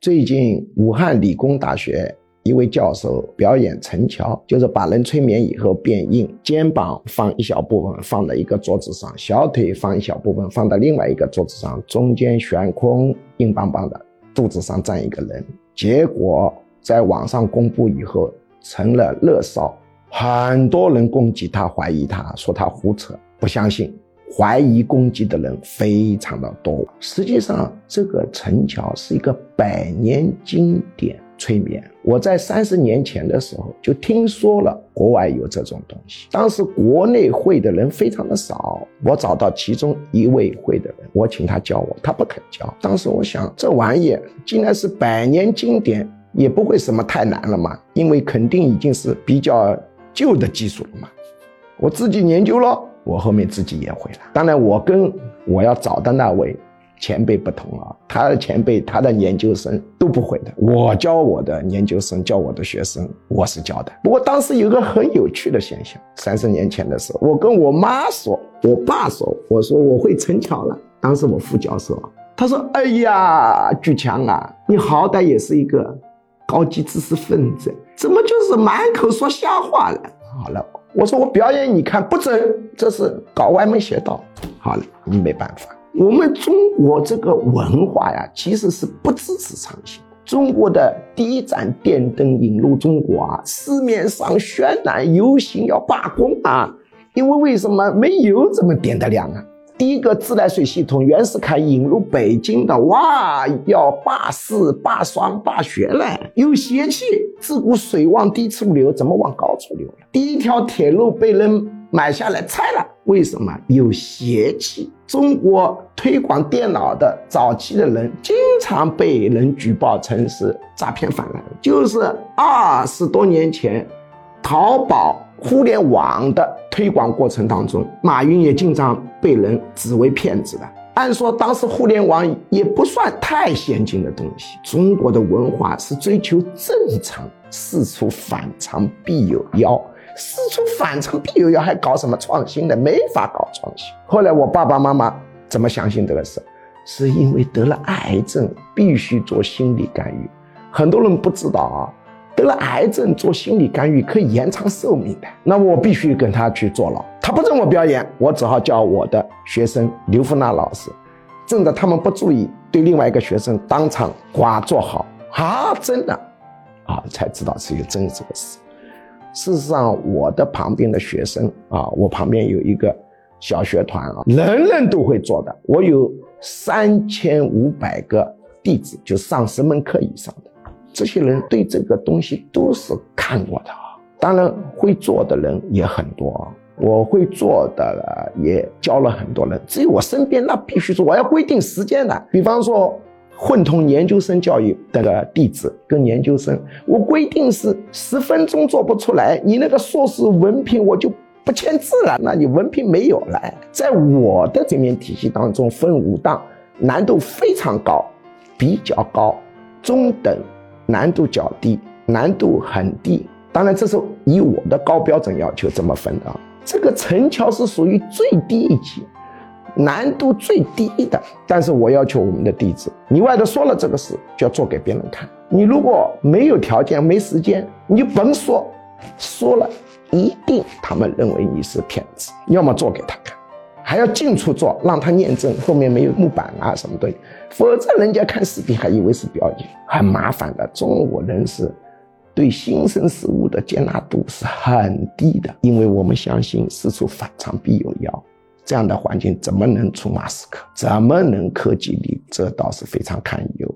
最近武汉理工大学一位教授表演陈桥，就是把人催眠以后变硬，肩膀放一小部分放在一个桌子上，小腿放一小部分放在另外一个桌子上，中间悬空，硬邦邦的，肚子上站一个人。结果在网上公布以后成了热搜，很多人攻击他，怀疑他，说他胡扯，不相信。怀疑攻击的人非常的多。实际上，这个陈桥是一个百年经典催眠。我在三十年前的时候就听说了国外有这种东西，当时国内会的人非常的少。我找到其中一位会的人，我请他教我，他不肯教。当时我想，这玩意既然是百年经典，也不会什么太难了嘛，因为肯定已经是比较旧的技术了嘛。我自己研究了。我后面自己也会了，当然我跟我要找的那位前辈不同啊，他的前辈他的研究生都不会的，我教我的研究生教我的学生，我是教的。不过当时有个很有趣的现象，三十年前的时候，我跟我妈说，我爸说，我说我会陈桥了。当时我副教授，他说：“哎呀，巨强啊，你好歹也是一个高级知识分子，怎么就是满口说瞎话了？”好了。我说我表演你看不准，这是搞歪门邪道。好了，你没办法。我们中国这个文化呀，其实是不支持创新。中国的第一盏电灯引入中国啊，市面上渲染游行要罢工啊，因为为什么没油怎么点得亮啊？第一个自来水系统，袁世凯引入北京的，哇，要罢市、罢霜、罢学了，有邪气。自古水往低处流，怎么往高处流了？第一条铁路被人买下来拆了，为什么？有邪气。中国推广电脑的早期的人，经常被人举报成是诈骗犯了，就是二十多年前，淘宝。互联网的推广过程当中，马云也经常被人指为骗子的。按说当时互联网也不算太先进的东西。中国的文化是追求正常，事出反常必有妖。事出反常必有妖，还搞什么创新呢？没法搞创新。后来我爸爸妈妈怎么相信这个事？是因为得了癌症，必须做心理干预。很多人不知道啊。得了癌症做心理干预可以延长寿命的，那我必须跟他去坐牢。他不让我表演，我只好叫我的学生刘福娜老师，趁着他们不注意，对另外一个学生当场刮做好啊，真的啊，才知道是有真这个事。事实上，我的旁边的学生啊，我旁边有一个小学团啊，人人都会做的。我有三千五百个弟子，就上十门课以上的。这些人对这个东西都是看过的啊，当然会做的人也很多。我会做的也教了很多人，至于我身边那必须说我要规定时间的。比方说混同研究生教育的弟子跟研究生，我规定是十分钟做不出来，你那个硕士文凭我就不签字了，那你文凭没有了。在我的这面体系当中分五档，难度非常高，比较高，中等。难度较低，难度很低。当然，这是以我的高标准要求这么分的。这个陈桥是属于最低一级，难度最低的。但是我要求我们的弟子，你外头说了这个事，就要做给别人看。你如果没有条件、没时间，你就甭说，说了一定他们认为你是骗子。要么做给他看。还要近处做，让他验证后面没有木板啊什么东西，否则人家看视频还以为是表演，很麻烦的。中国人是对新生事物的接纳度是很低的，因为我们相信事出反常必有妖，这样的环境怎么能出马斯克？怎么能科技力？这倒是非常堪忧。